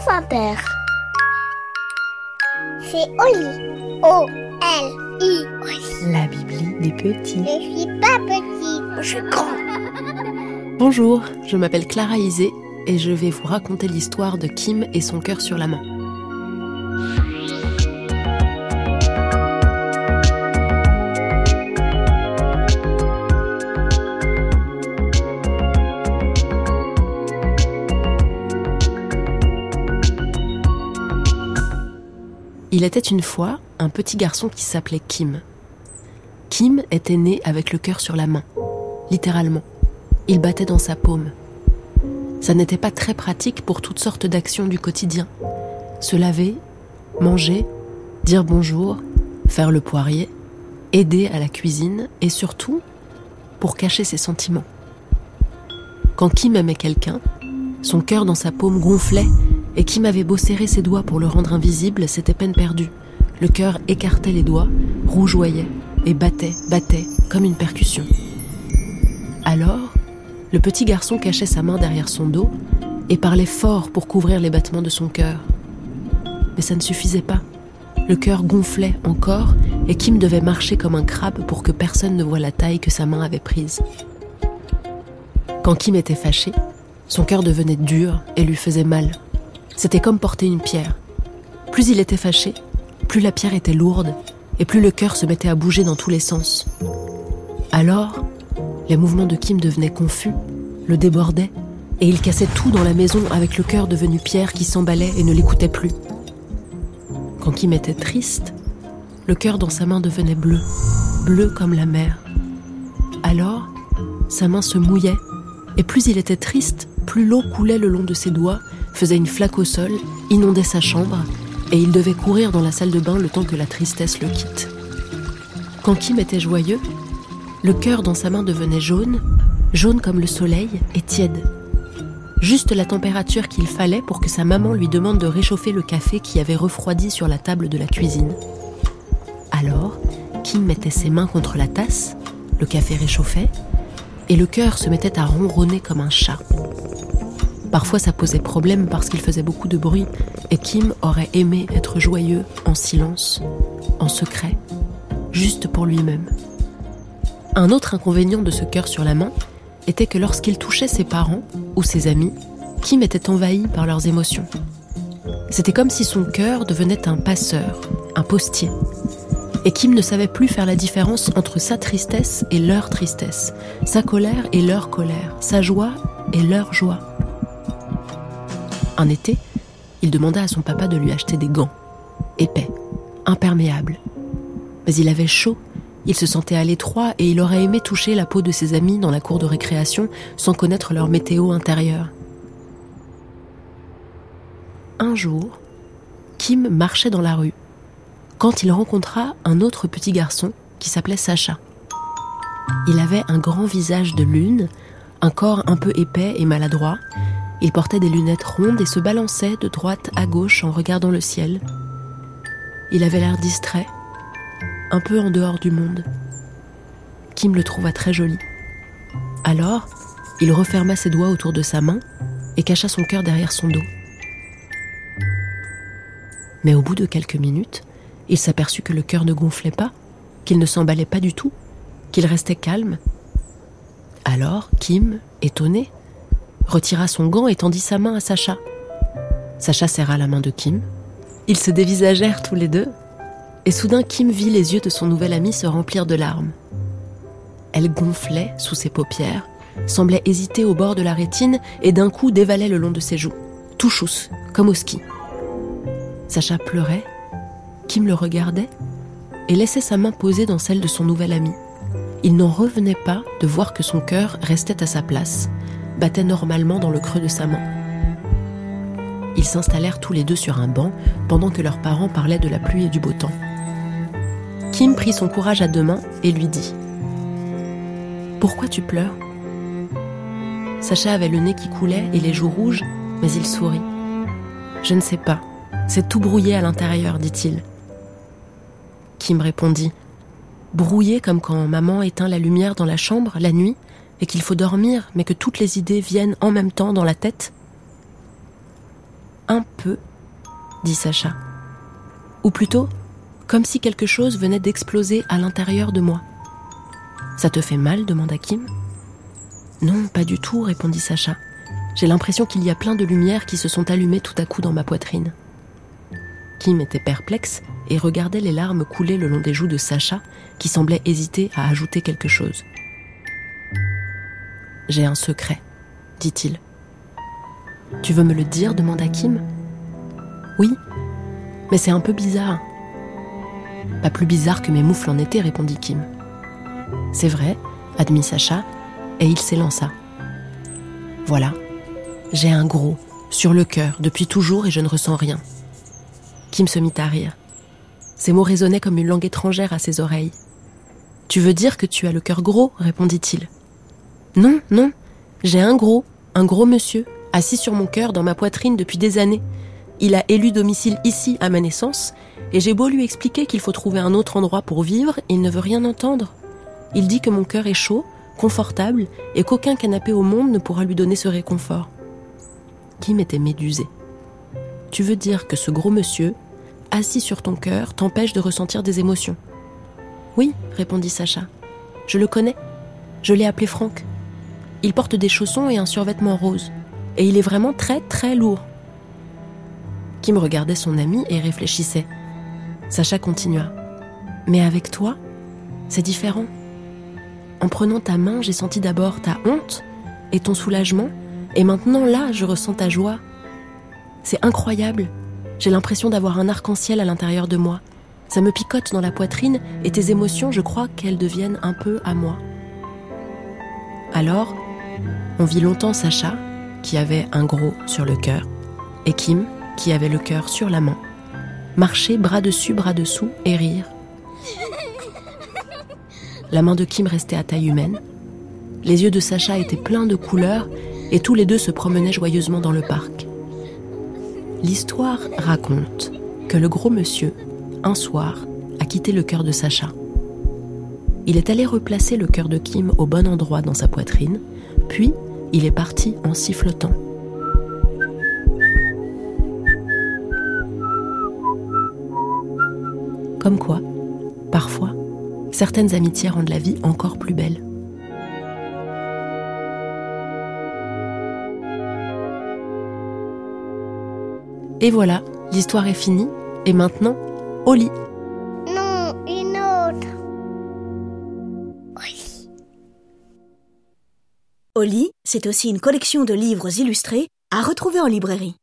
France Inter. C'est Oli. O-L-I. La Bibli des petits. Je suis pas petit, je suis grand. Bonjour, je m'appelle Clara Isé et je vais vous raconter l'histoire de Kim et son cœur sur la main. Il était une fois un petit garçon qui s'appelait Kim. Kim était né avec le cœur sur la main, littéralement. Il battait dans sa paume. Ça n'était pas très pratique pour toutes sortes d'actions du quotidien. Se laver, manger, dire bonjour, faire le poirier, aider à la cuisine et surtout pour cacher ses sentiments. Quand Kim aimait quelqu'un, son cœur dans sa paume gonflait et Kim avait beau serrer ses doigts pour le rendre invisible, c'était peine perdue. Le cœur écartait les doigts, rougeoyait et battait, battait comme une percussion. Alors, le petit garçon cachait sa main derrière son dos et parlait fort pour couvrir les battements de son cœur. Mais ça ne suffisait pas. Le cœur gonflait encore et Kim devait marcher comme un crabe pour que personne ne voie la taille que sa main avait prise. Quand Kim était fâché, son cœur devenait dur et lui faisait mal. C'était comme porter une pierre. Plus il était fâché, plus la pierre était lourde et plus le cœur se mettait à bouger dans tous les sens. Alors, les mouvements de Kim devenaient confus, le débordaient, et il cassait tout dans la maison avec le cœur devenu pierre qui s'emballait et ne l'écoutait plus. Quand Kim était triste, le cœur dans sa main devenait bleu, bleu comme la mer. Alors, sa main se mouillait, et plus il était triste, plus l'eau coulait le long de ses doigts, faisait une flaque au sol, inondait sa chambre, et il devait courir dans la salle de bain le temps que la tristesse le quitte. Quand Kim était joyeux, le cœur dans sa main devenait jaune, jaune comme le soleil et tiède. Juste la température qu'il fallait pour que sa maman lui demande de réchauffer le café qui avait refroidi sur la table de la cuisine. Alors, Kim mettait ses mains contre la tasse, le café réchauffait, et le cœur se mettait à ronronner comme un chat. Parfois ça posait problème parce qu'il faisait beaucoup de bruit, et Kim aurait aimé être joyeux, en silence, en secret, juste pour lui-même. Un autre inconvénient de ce cœur sur la main était que lorsqu'il touchait ses parents ou ses amis, Kim était envahi par leurs émotions. C'était comme si son cœur devenait un passeur, un postier. Et Kim ne savait plus faire la différence entre sa tristesse et leur tristesse, sa colère et leur colère, sa joie et leur joie. Un été, il demanda à son papa de lui acheter des gants, épais, imperméables. Mais il avait chaud il se sentait à l'étroit et il aurait aimé toucher la peau de ses amis dans la cour de récréation sans connaître leur météo intérieure. Un jour, Kim marchait dans la rue quand il rencontra un autre petit garçon qui s'appelait Sacha. Il avait un grand visage de lune, un corps un peu épais et maladroit. Il portait des lunettes rondes et se balançait de droite à gauche en regardant le ciel. Il avait l'air distrait un peu en dehors du monde. Kim le trouva très joli. Alors, il referma ses doigts autour de sa main et cacha son cœur derrière son dos. Mais au bout de quelques minutes, il s'aperçut que le cœur ne gonflait pas, qu'il ne s'emballait pas du tout, qu'il restait calme. Alors, Kim, étonné, retira son gant et tendit sa main à Sacha. Sacha serra la main de Kim. Ils se dévisagèrent tous les deux et soudain, Kim vit les yeux de son nouvel ami se remplir de larmes. Elle gonflait sous ses paupières, semblait hésiter au bord de la rétine et d'un coup dévalait le long de ses joues, tout chousse, comme au ski. Sacha pleurait, Kim le regardait et laissait sa main posée dans celle de son nouvel ami. Il n'en revenait pas de voir que son cœur restait à sa place, battait normalement dans le creux de sa main. Ils s'installèrent tous les deux sur un banc pendant que leurs parents parlaient de la pluie et du beau temps. Kim prit son courage à deux mains et lui dit Pourquoi tu pleures? Sacha avait le nez qui coulait et les joues rouges, mais il sourit. Je ne sais pas, c'est tout brouillé à l'intérieur, dit-il. Kim répondit Brouillé comme quand maman éteint la lumière dans la chambre la nuit et qu'il faut dormir, mais que toutes les idées viennent en même temps dans la tête Un peu, dit Sacha. Ou plutôt, comme si quelque chose venait d'exploser à l'intérieur de moi. Ça te fait mal demanda Kim. Non, pas du tout, répondit Sacha. J'ai l'impression qu'il y a plein de lumières qui se sont allumées tout à coup dans ma poitrine. Kim était perplexe et regardait les larmes couler le long des joues de Sacha, qui semblait hésiter à ajouter quelque chose. J'ai un secret, dit-il. Tu veux me le dire demanda Kim. Oui, mais c'est un peu bizarre. Pas plus bizarre que mes moufles en été, répondit Kim. C'est vrai, admit Sacha, et il s'élança. Voilà, j'ai un gros, sur le cœur, depuis toujours et je ne ressens rien. Kim se mit à rire. Ces mots résonnaient comme une langue étrangère à ses oreilles. Tu veux dire que tu as le cœur gros répondit-il. Non, non, j'ai un gros, un gros monsieur, assis sur mon cœur dans ma poitrine depuis des années. Il a élu domicile ici à ma naissance, et j'ai beau lui expliquer qu'il faut trouver un autre endroit pour vivre, il ne veut rien entendre. Il dit que mon cœur est chaud, confortable, et qu'aucun canapé au monde ne pourra lui donner ce réconfort. Kim était médusé. Tu veux dire que ce gros monsieur, assis sur ton cœur, t'empêche de ressentir des émotions Oui, répondit Sacha. Je le connais. Je l'ai appelé Franck. Il porte des chaussons et un survêtement rose. Et il est vraiment très très lourd. Kim regardait son ami et réfléchissait. Sacha continua. Mais avec toi, c'est différent. En prenant ta main, j'ai senti d'abord ta honte et ton soulagement, et maintenant là, je ressens ta joie. C'est incroyable. J'ai l'impression d'avoir un arc-en-ciel à l'intérieur de moi. Ça me picote dans la poitrine et tes émotions, je crois qu'elles deviennent un peu à moi. Alors, on vit longtemps Sacha, qui avait un gros sur le cœur, et Kim, qui avait le cœur sur la main, marcher bras dessus, bras dessous et rire. La main de Kim restait à taille humaine. Les yeux de Sacha étaient pleins de couleurs et tous les deux se promenaient joyeusement dans le parc. L'histoire raconte que le gros monsieur, un soir, a quitté le cœur de Sacha. Il est allé replacer le cœur de Kim au bon endroit dans sa poitrine, puis il est parti en sifflotant. Comme quoi, parfois, certaines amitiés rendent la vie encore plus belle. Et voilà, l'histoire est finie, et maintenant, au lit. Oli, c'est aussi une collection de livres illustrés à retrouver en librairie.